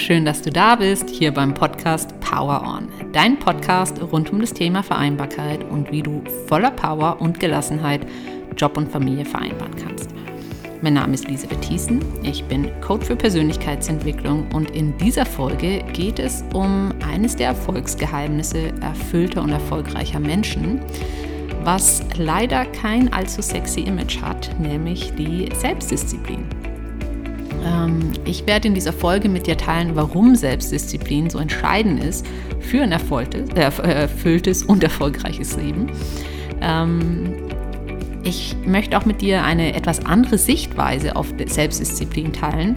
schön, dass du da bist, hier beim Podcast Power On. Dein Podcast rund um das Thema Vereinbarkeit und wie du voller Power und Gelassenheit Job und Familie vereinbaren kannst. Mein Name ist Elisabeth Thiessen, ich bin Coach für Persönlichkeitsentwicklung und in dieser Folge geht es um eines der Erfolgsgeheimnisse erfüllter und erfolgreicher Menschen, was leider kein allzu sexy Image hat, nämlich die Selbstdisziplin. Ähm, ich werde in dieser Folge mit dir teilen, warum Selbstdisziplin so entscheidend ist für ein äh, erfülltes und erfolgreiches Leben. Ähm, ich möchte auch mit dir eine etwas andere Sichtweise auf Selbstdisziplin teilen,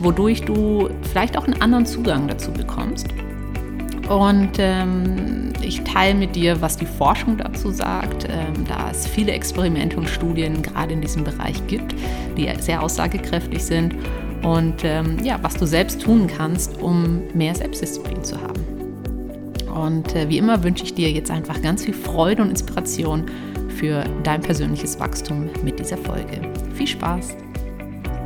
wodurch du vielleicht auch einen anderen Zugang dazu bekommst. Und ähm, ich teile mit dir, was die Forschung dazu sagt, ähm, da es viele Experimente und Studien gerade in diesem Bereich gibt, die sehr aussagekräftig sind. Und ähm, ja, was du selbst tun kannst, um mehr Selbstdisziplin zu haben. Und äh, wie immer wünsche ich dir jetzt einfach ganz viel Freude und Inspiration für dein persönliches Wachstum mit dieser Folge. Viel Spaß!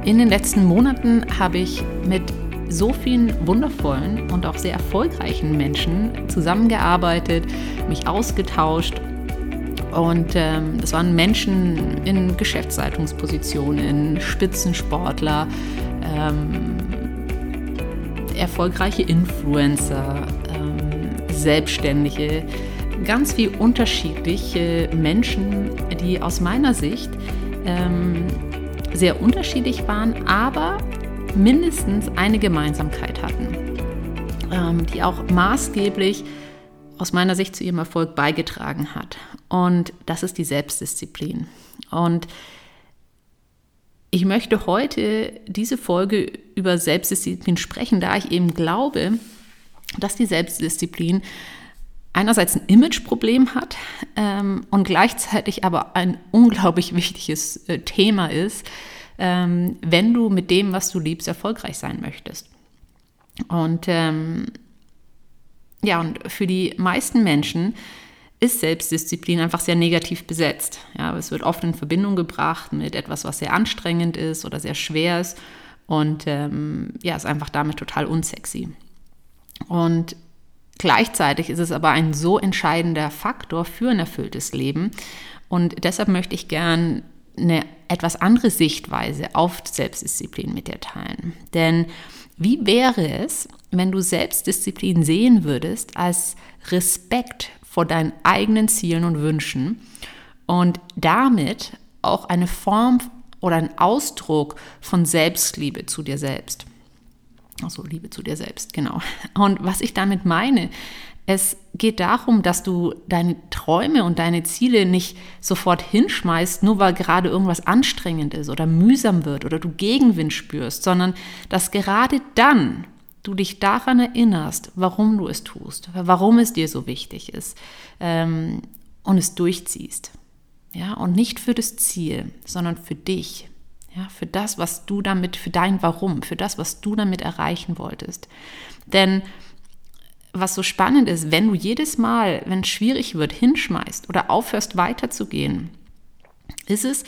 In den letzten Monaten habe ich mit so vielen wundervollen und auch sehr erfolgreichen Menschen zusammengearbeitet, mich ausgetauscht. Und ähm, das waren Menschen in Geschäftsleitungspositionen, Spitzensportler, ähm, erfolgreiche Influencer, ähm, Selbstständige, ganz viel unterschiedliche Menschen, die aus meiner Sicht ähm, sehr unterschiedlich waren, aber mindestens eine Gemeinsamkeit hatten, ähm, die auch maßgeblich aus meiner Sicht zu ihrem Erfolg beigetragen hat. Und das ist die Selbstdisziplin. Und ich möchte heute diese Folge über Selbstdisziplin sprechen, da ich eben glaube, dass die Selbstdisziplin einerseits ein Imageproblem hat ähm, und gleichzeitig aber ein unglaublich wichtiges äh, Thema ist, wenn du mit dem, was du liebst, erfolgreich sein möchtest. Und ähm, ja, und für die meisten Menschen ist Selbstdisziplin einfach sehr negativ besetzt. Ja, es wird oft in Verbindung gebracht mit etwas, was sehr anstrengend ist oder sehr schwer ist und ähm, ja, ist einfach damit total unsexy. Und gleichzeitig ist es aber ein so entscheidender Faktor für ein erfülltes Leben und deshalb möchte ich gern eine etwas andere Sichtweise auf Selbstdisziplin mit dir teilen. Denn wie wäre es, wenn du Selbstdisziplin sehen würdest als Respekt vor deinen eigenen Zielen und Wünschen und damit auch eine Form oder ein Ausdruck von Selbstliebe zu dir selbst? Also Liebe zu dir selbst, genau. Und was ich damit meine, es geht darum, dass du deine Träume und deine Ziele nicht sofort hinschmeißt, nur weil gerade irgendwas anstrengend ist oder mühsam wird oder du Gegenwind spürst, sondern dass gerade dann du dich daran erinnerst, warum du es tust, warum es dir so wichtig ist ähm, und es durchziehst. Ja, und nicht für das Ziel, sondern für dich. Ja, für das, was du damit, für dein Warum, für das, was du damit erreichen wolltest. Denn was so spannend ist, wenn du jedes Mal, wenn es schwierig wird, hinschmeißt oder aufhörst weiterzugehen, ist es,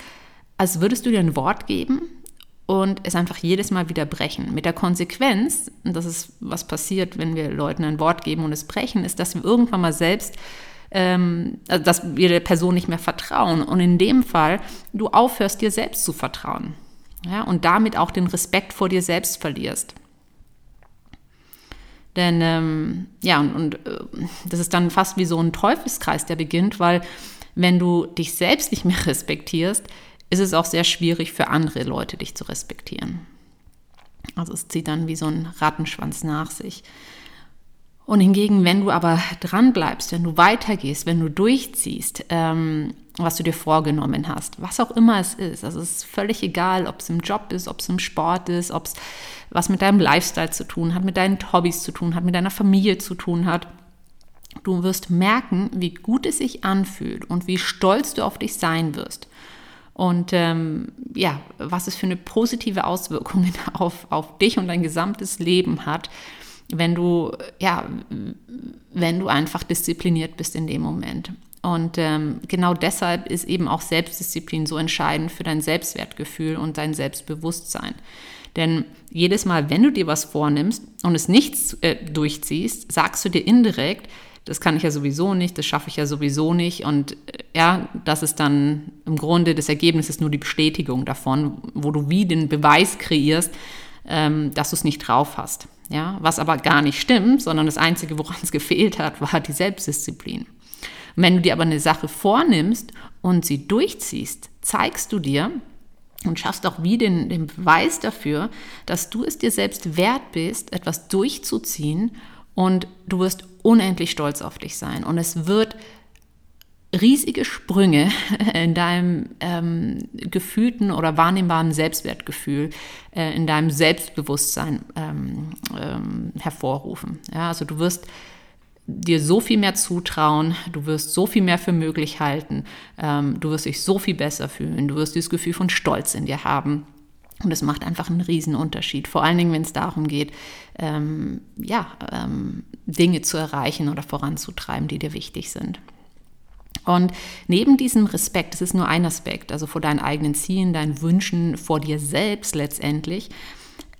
als würdest du dir ein Wort geben und es einfach jedes Mal wieder brechen. Mit der Konsequenz, und das ist, was passiert, wenn wir Leuten ein Wort geben und es brechen, ist, dass wir irgendwann mal selbst, ähm, also dass wir der Person nicht mehr vertrauen. Und in dem Fall, du aufhörst dir selbst zu vertrauen. Ja, und damit auch den Respekt vor dir selbst verlierst. Denn ähm, ja, und, und äh, das ist dann fast wie so ein Teufelskreis, der beginnt, weil wenn du dich selbst nicht mehr respektierst, ist es auch sehr schwierig für andere Leute, dich zu respektieren. Also es zieht dann wie so ein Rattenschwanz nach sich. Und hingegen, wenn du aber dran bleibst, wenn du weitergehst, wenn du durchziehst, ähm, was du dir vorgenommen hast, was auch immer es ist, also es ist völlig egal, ob es im Job ist, ob es im Sport ist, ob es was mit deinem Lifestyle zu tun hat, mit deinen Hobbys zu tun hat, mit deiner Familie zu tun hat. Du wirst merken, wie gut es sich anfühlt und wie stolz du auf dich sein wirst. Und ähm, ja, was es für eine positive Auswirkung auf, auf dich und dein gesamtes Leben hat, wenn du, ja, wenn du einfach diszipliniert bist in dem Moment. Und ähm, genau deshalb ist eben auch Selbstdisziplin so entscheidend für dein Selbstwertgefühl und dein Selbstbewusstsein. Denn jedes Mal, wenn du dir was vornimmst und es nicht äh, durchziehst, sagst du dir indirekt, das kann ich ja sowieso nicht, das schaffe ich ja sowieso nicht. Und äh, ja, das ist dann im Grunde das Ergebnis ist nur die Bestätigung davon, wo du wie den Beweis kreierst, ähm, dass du es nicht drauf hast. Ja, was aber gar nicht stimmt, sondern das Einzige, woran es gefehlt hat, war die Selbstdisziplin. Wenn du dir aber eine Sache vornimmst und sie durchziehst, zeigst du dir und schaffst auch wie den, den Beweis dafür, dass du es dir selbst wert bist, etwas durchzuziehen und du wirst unendlich stolz auf dich sein. Und es wird riesige Sprünge in deinem ähm, gefühlten oder wahrnehmbaren Selbstwertgefühl, äh, in deinem Selbstbewusstsein ähm, ähm, hervorrufen. Ja, also du wirst dir so viel mehr zutrauen, du wirst so viel mehr für möglich halten, ähm, du wirst dich so viel besser fühlen, du wirst dieses Gefühl von Stolz in dir haben. Und es macht einfach einen riesen Unterschied, vor allen Dingen, wenn es darum geht, ähm, ja, ähm, Dinge zu erreichen oder voranzutreiben, die dir wichtig sind. Und neben diesem Respekt, das ist nur ein Aspekt, also vor deinen eigenen Zielen, deinen Wünschen, vor dir selbst letztendlich,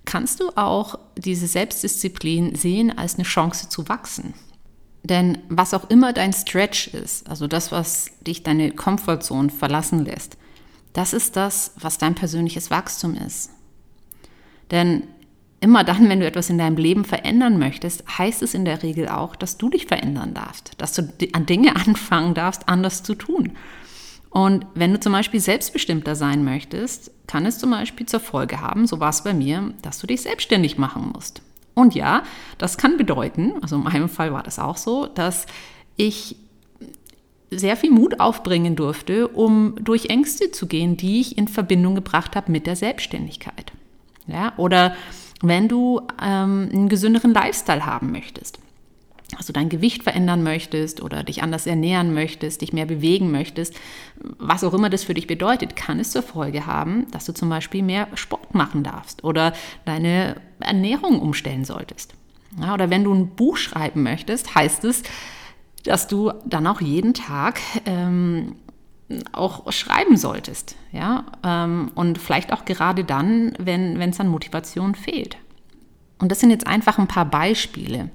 kannst du auch diese Selbstdisziplin sehen als eine Chance zu wachsen. Denn was auch immer dein Stretch ist, also das, was dich deine Komfortzone verlassen lässt, das ist das, was dein persönliches Wachstum ist. Denn immer dann, wenn du etwas in deinem Leben verändern möchtest, heißt es in der Regel auch, dass du dich verändern darfst, dass du an Dinge anfangen darfst, anders zu tun. Und wenn du zum Beispiel selbstbestimmter sein möchtest, kann es zum Beispiel zur Folge haben, so war es bei mir, dass du dich selbstständig machen musst. Und ja, das kann bedeuten, also in meinem Fall war das auch so, dass ich sehr viel Mut aufbringen durfte, um durch Ängste zu gehen, die ich in Verbindung gebracht habe mit der Selbstständigkeit. Ja, oder wenn du ähm, einen gesünderen Lifestyle haben möchtest, also dein Gewicht verändern möchtest oder dich anders ernähren möchtest, dich mehr bewegen möchtest, was auch immer das für dich bedeutet, kann es zur Folge haben, dass du zum Beispiel mehr Sport machen darfst oder deine Ernährung umstellen solltest. Ja, oder wenn du ein Buch schreiben möchtest, heißt es, dass du dann auch jeden Tag ähm, auch schreiben solltest. Ja? Ähm, und vielleicht auch gerade dann, wenn es an Motivation fehlt. Und das sind jetzt einfach ein paar Beispiele.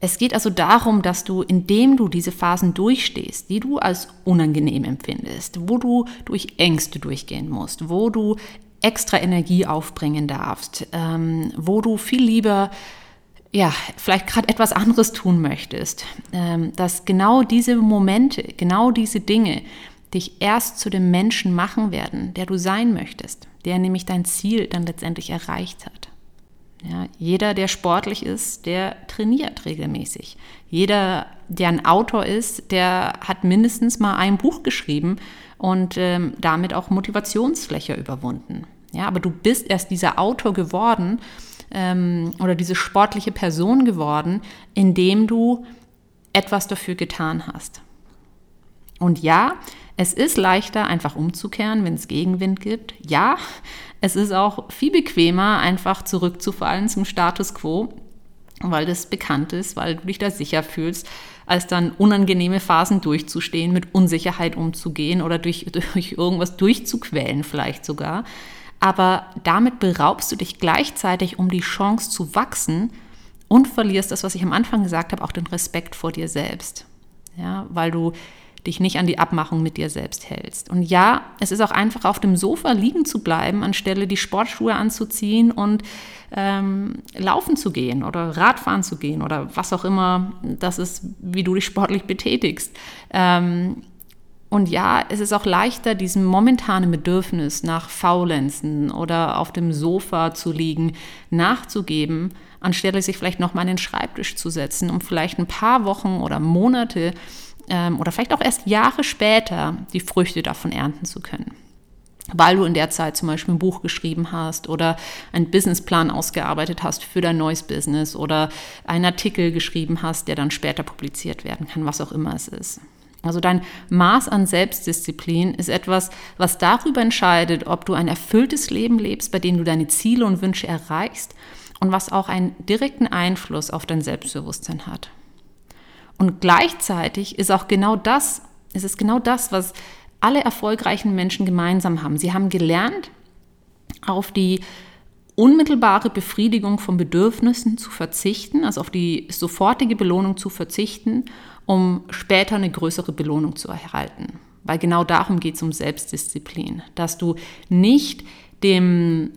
Es geht also darum, dass du, indem du diese Phasen durchstehst, die du als unangenehm empfindest, wo du durch Ängste durchgehen musst, wo du extra Energie aufbringen darfst, ähm, wo du viel lieber ja, vielleicht gerade etwas anderes tun möchtest, ähm, dass genau diese Momente, genau diese Dinge dich erst zu dem Menschen machen werden, der du sein möchtest, der nämlich dein Ziel dann letztendlich erreicht hat. Ja, jeder, der sportlich ist, der trainiert regelmäßig. Jeder, der ein Autor ist, der hat mindestens mal ein Buch geschrieben und ähm, damit auch Motivationsfläche überwunden. Ja, aber du bist erst dieser Autor geworden, ähm, oder diese sportliche Person geworden, indem du etwas dafür getan hast. Und ja, es ist leichter, einfach umzukehren, wenn es Gegenwind gibt. Ja, es ist auch viel bequemer, einfach zurückzufallen zum Status quo, weil das bekannt ist, weil du dich da sicher fühlst, als dann unangenehme Phasen durchzustehen, mit Unsicherheit umzugehen oder durch, durch irgendwas durchzuquälen vielleicht sogar aber damit beraubst du dich gleichzeitig um die Chance zu wachsen und verlierst das, was ich am Anfang gesagt habe, auch den Respekt vor dir selbst. Ja, weil du dich nicht an die Abmachung mit dir selbst hältst. Und ja, es ist auch einfach auf dem Sofa liegen zu bleiben, anstelle die Sportschuhe anzuziehen und ähm, laufen zu gehen oder Radfahren zu gehen oder was auch immer das ist, wie du dich sportlich betätigst. Ähm, und ja, es ist auch leichter, diesem momentanen Bedürfnis nach Faulenzen oder auf dem Sofa zu liegen, nachzugeben, anstelle sich vielleicht nochmal an den Schreibtisch zu setzen, um vielleicht ein paar Wochen oder Monate ähm, oder vielleicht auch erst Jahre später die Früchte davon ernten zu können. Weil du in der Zeit zum Beispiel ein Buch geschrieben hast oder einen Businessplan ausgearbeitet hast für dein neues Business oder einen Artikel geschrieben hast, der dann später publiziert werden kann, was auch immer es ist. Also dein Maß an Selbstdisziplin ist etwas, was darüber entscheidet, ob du ein erfülltes Leben lebst, bei dem du deine Ziele und Wünsche erreichst und was auch einen direkten Einfluss auf dein Selbstbewusstsein hat. Und gleichzeitig ist auch genau das, es ist genau das, was alle erfolgreichen Menschen gemeinsam haben. Sie haben gelernt, auf die unmittelbare Befriedigung von Bedürfnissen zu verzichten, also auf die sofortige Belohnung zu verzichten, um später eine größere Belohnung zu erhalten. Weil genau darum geht es um Selbstdisziplin, dass du nicht dem,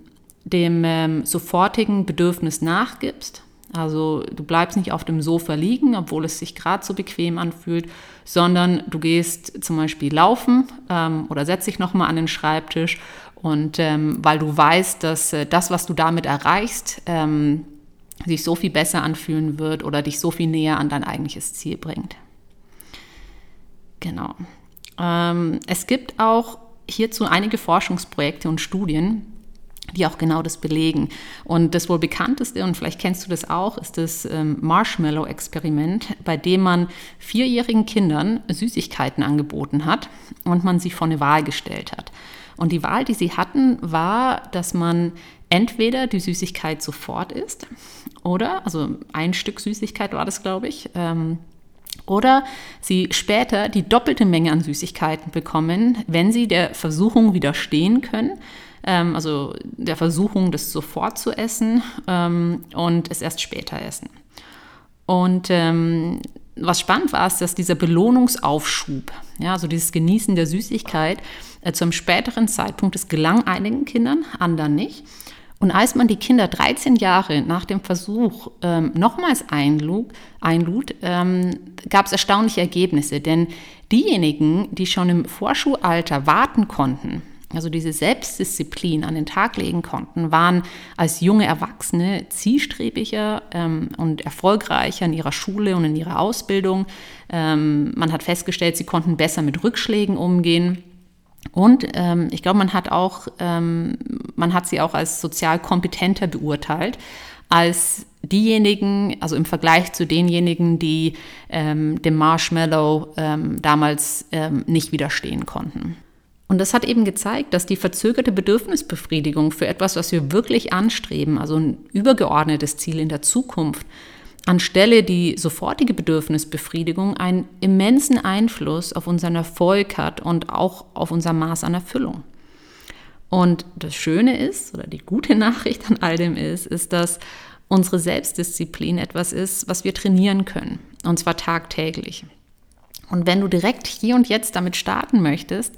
dem ähm, sofortigen Bedürfnis nachgibst, also du bleibst nicht auf dem Sofa liegen, obwohl es sich gerade so bequem anfühlt, sondern du gehst zum Beispiel laufen ähm, oder setzt dich nochmal an den Schreibtisch und ähm, weil du weißt, dass äh, das, was du damit erreichst, ähm, sich so viel besser anfühlen wird oder dich so viel näher an dein eigentliches Ziel bringt. Genau. Ähm, es gibt auch hierzu einige Forschungsprojekte und Studien, die auch genau das belegen. Und das wohl bekannteste, und vielleicht kennst du das auch, ist das ähm, Marshmallow-Experiment, bei dem man vierjährigen Kindern Süßigkeiten angeboten hat und man sie vor eine Wahl gestellt hat. Und die Wahl, die sie hatten, war, dass man entweder die Süßigkeit sofort isst oder, also ein Stück Süßigkeit war das, glaube ich, ähm, oder sie später die doppelte Menge an Süßigkeiten bekommen, wenn sie der Versuchung widerstehen können, ähm, also der Versuchung, das sofort zu essen ähm, und es erst später essen. Und ähm, was spannend war, ist, dass dieser Belohnungsaufschub, ja, also dieses Genießen der Süßigkeit, äh, zu einem späteren Zeitpunkt, das gelang einigen Kindern, anderen nicht. Und als man die Kinder 13 Jahre nach dem Versuch ähm, nochmals einlud, einlud ähm, gab es erstaunliche Ergebnisse. Denn diejenigen, die schon im Vorschulalter warten konnten, also diese Selbstdisziplin an den Tag legen konnten, waren als junge Erwachsene zielstrebiger ähm, und erfolgreicher in ihrer Schule und in ihrer Ausbildung. Ähm, man hat festgestellt, sie konnten besser mit Rückschlägen umgehen. Und ähm, ich glaube, man hat auch, ähm, man hat sie auch als sozial kompetenter beurteilt als diejenigen, also im Vergleich zu denjenigen, die ähm, dem Marshmallow ähm, damals nicht widerstehen konnten. Und das hat eben gezeigt, dass die verzögerte Bedürfnisbefriedigung für etwas, was wir wirklich anstreben, also ein übergeordnetes Ziel in der Zukunft, anstelle die sofortige Bedürfnisbefriedigung einen immensen Einfluss auf unseren Erfolg hat und auch auf unser Maß an Erfüllung. Und das Schöne ist, oder die gute Nachricht an all dem ist, ist, dass unsere Selbstdisziplin etwas ist, was wir trainieren können, und zwar tagtäglich. Und wenn du direkt hier und jetzt damit starten möchtest,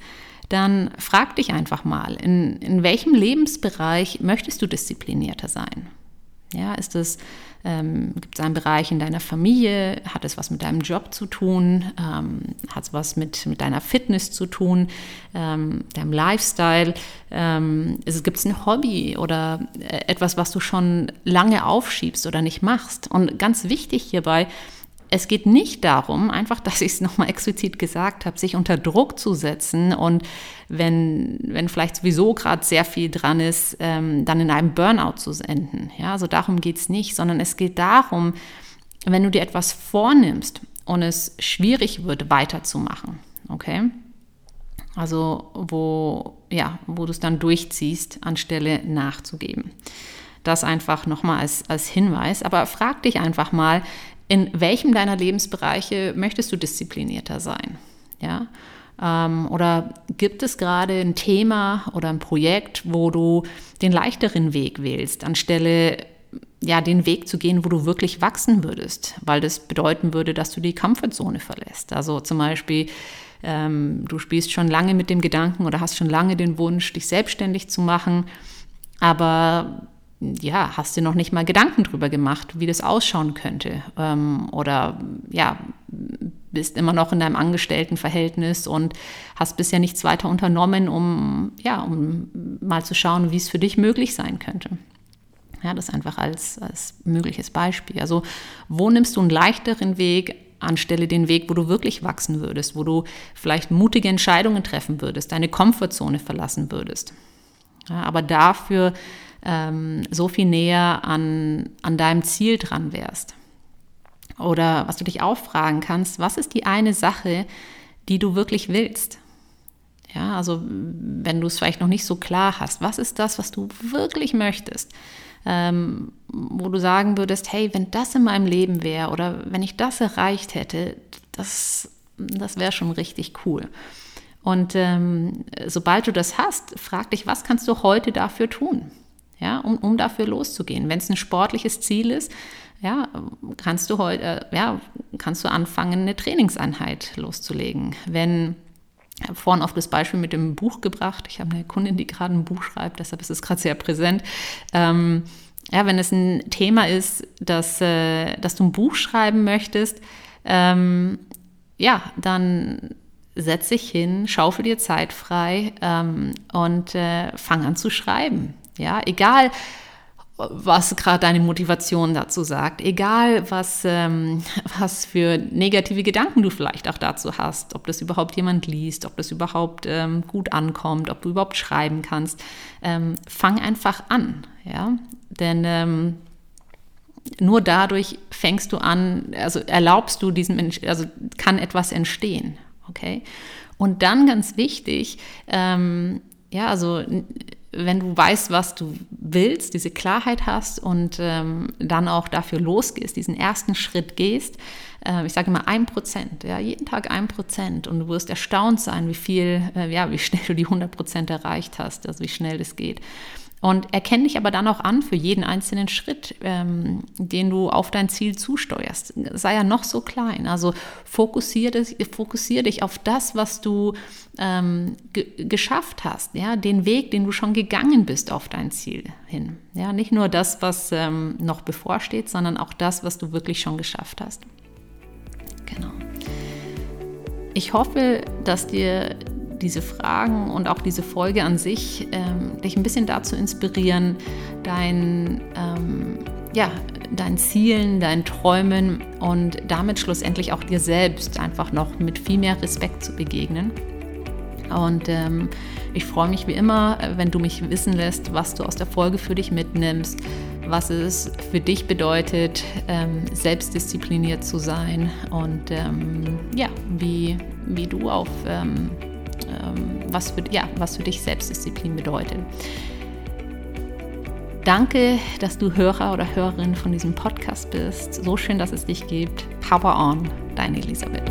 dann frag dich einfach mal, in, in welchem Lebensbereich möchtest du disziplinierter sein? Ja, ist es, ähm, gibt es einen Bereich in deiner Familie? Hat es was mit deinem Job zu tun? Ähm, hat es was mit, mit deiner Fitness zu tun? Ähm, deinem Lifestyle? Ähm, gibt es ein Hobby oder äh, etwas, was du schon lange aufschiebst oder nicht machst? Und ganz wichtig hierbei, es geht nicht darum, einfach, dass ich es nochmal explizit gesagt habe, sich unter Druck zu setzen und wenn, wenn vielleicht sowieso gerade sehr viel dran ist, ähm, dann in einem Burnout zu enden. Ja, also darum geht es nicht, sondern es geht darum, wenn du dir etwas vornimmst und es schwierig wird, weiterzumachen. Okay? Also wo, ja, wo du es dann durchziehst, anstelle nachzugeben. Das einfach nochmal als, als Hinweis. Aber frag dich einfach mal, in welchem deiner Lebensbereiche möchtest du disziplinierter sein? Ja? Ähm, oder gibt es gerade ein Thema oder ein Projekt, wo du den leichteren Weg wählst, anstelle ja, den Weg zu gehen, wo du wirklich wachsen würdest, weil das bedeuten würde, dass du die Comfortzone verlässt. Also zum Beispiel, ähm, du spielst schon lange mit dem Gedanken oder hast schon lange den Wunsch, dich selbstständig zu machen, aber ja, hast dir noch nicht mal Gedanken drüber gemacht, wie das ausschauen könnte. Ähm, oder ja, bist immer noch in deinem Angestelltenverhältnis und hast bisher nichts weiter unternommen, um, ja, um mal zu schauen, wie es für dich möglich sein könnte. Ja, das einfach als, als mögliches Beispiel. Also, wo nimmst du einen leichteren Weg, anstelle den Weg, wo du wirklich wachsen würdest, wo du vielleicht mutige Entscheidungen treffen würdest, deine Komfortzone verlassen würdest. Ja, aber dafür ähm, so viel näher an, an deinem Ziel dran wärst. Oder was du dich auch fragen kannst, was ist die eine Sache, die du wirklich willst? Ja, also wenn du es vielleicht noch nicht so klar hast, was ist das, was du wirklich möchtest? Ähm, wo du sagen würdest, hey, wenn das in meinem Leben wäre oder wenn ich das erreicht hätte, das, das wäre schon richtig cool. Und ähm, sobald du das hast, frag dich, was kannst du heute dafür tun? Ja, um, um dafür loszugehen. Wenn es ein sportliches Ziel ist, ja, kannst du heute, äh, ja, kannst du anfangen, eine Trainingseinheit loszulegen. Wenn ich habe vorhin auf das Beispiel mit dem Buch gebracht. Ich habe eine Kundin, die gerade ein Buch schreibt, deshalb ist es gerade sehr präsent. Ähm, ja, wenn es ein Thema ist, dass, äh, dass du ein Buch schreiben möchtest, ähm, ja, dann setz dich hin, schaufel dir Zeit frei ähm, und äh, fang an zu schreiben. Ja, egal, was gerade deine Motivation dazu sagt, egal was, ähm, was für negative Gedanken du vielleicht auch dazu hast, ob das überhaupt jemand liest, ob das überhaupt ähm, gut ankommt, ob du überhaupt schreiben kannst, ähm, fang einfach an, ja, denn ähm, nur dadurch fängst du an, also erlaubst du diesem, also kann etwas entstehen, okay? Und dann ganz wichtig, ähm, ja, also wenn du weißt, was du willst, diese Klarheit hast und ähm, dann auch dafür losgehst, diesen ersten Schritt gehst, äh, ich sage immer ein Prozent, ja, jeden Tag ein Prozent und du wirst erstaunt sein, wie viel, äh, ja, wie schnell du die 100 Prozent erreicht hast, also wie schnell das geht. Und erkenne dich aber dann auch an für jeden einzelnen Schritt, ähm, den du auf dein Ziel zusteuerst. Sei ja noch so klein. Also fokussiere dich, fokussier dich auf das, was du ähm, geschafft hast. Ja? Den Weg, den du schon gegangen bist auf dein Ziel hin. Ja? Nicht nur das, was ähm, noch bevorsteht, sondern auch das, was du wirklich schon geschafft hast. Genau. Ich hoffe, dass dir diese Fragen und auch diese Folge an sich ähm, dich ein bisschen dazu inspirieren, dein, ähm, ja, deinen Zielen, deinen Träumen und damit schlussendlich auch dir selbst einfach noch mit viel mehr Respekt zu begegnen. Und ähm, ich freue mich wie immer, wenn du mich wissen lässt, was du aus der Folge für dich mitnimmst, was es für dich bedeutet, ähm, selbstdiszipliniert zu sein und ähm, ja, wie, wie du auf ähm, was, für, ja, was für dich Selbstdisziplin bedeutet. Danke, dass du Hörer oder Hörerin von diesem Podcast bist. So schön, dass es dich gibt. Power on, deine Elisabeth.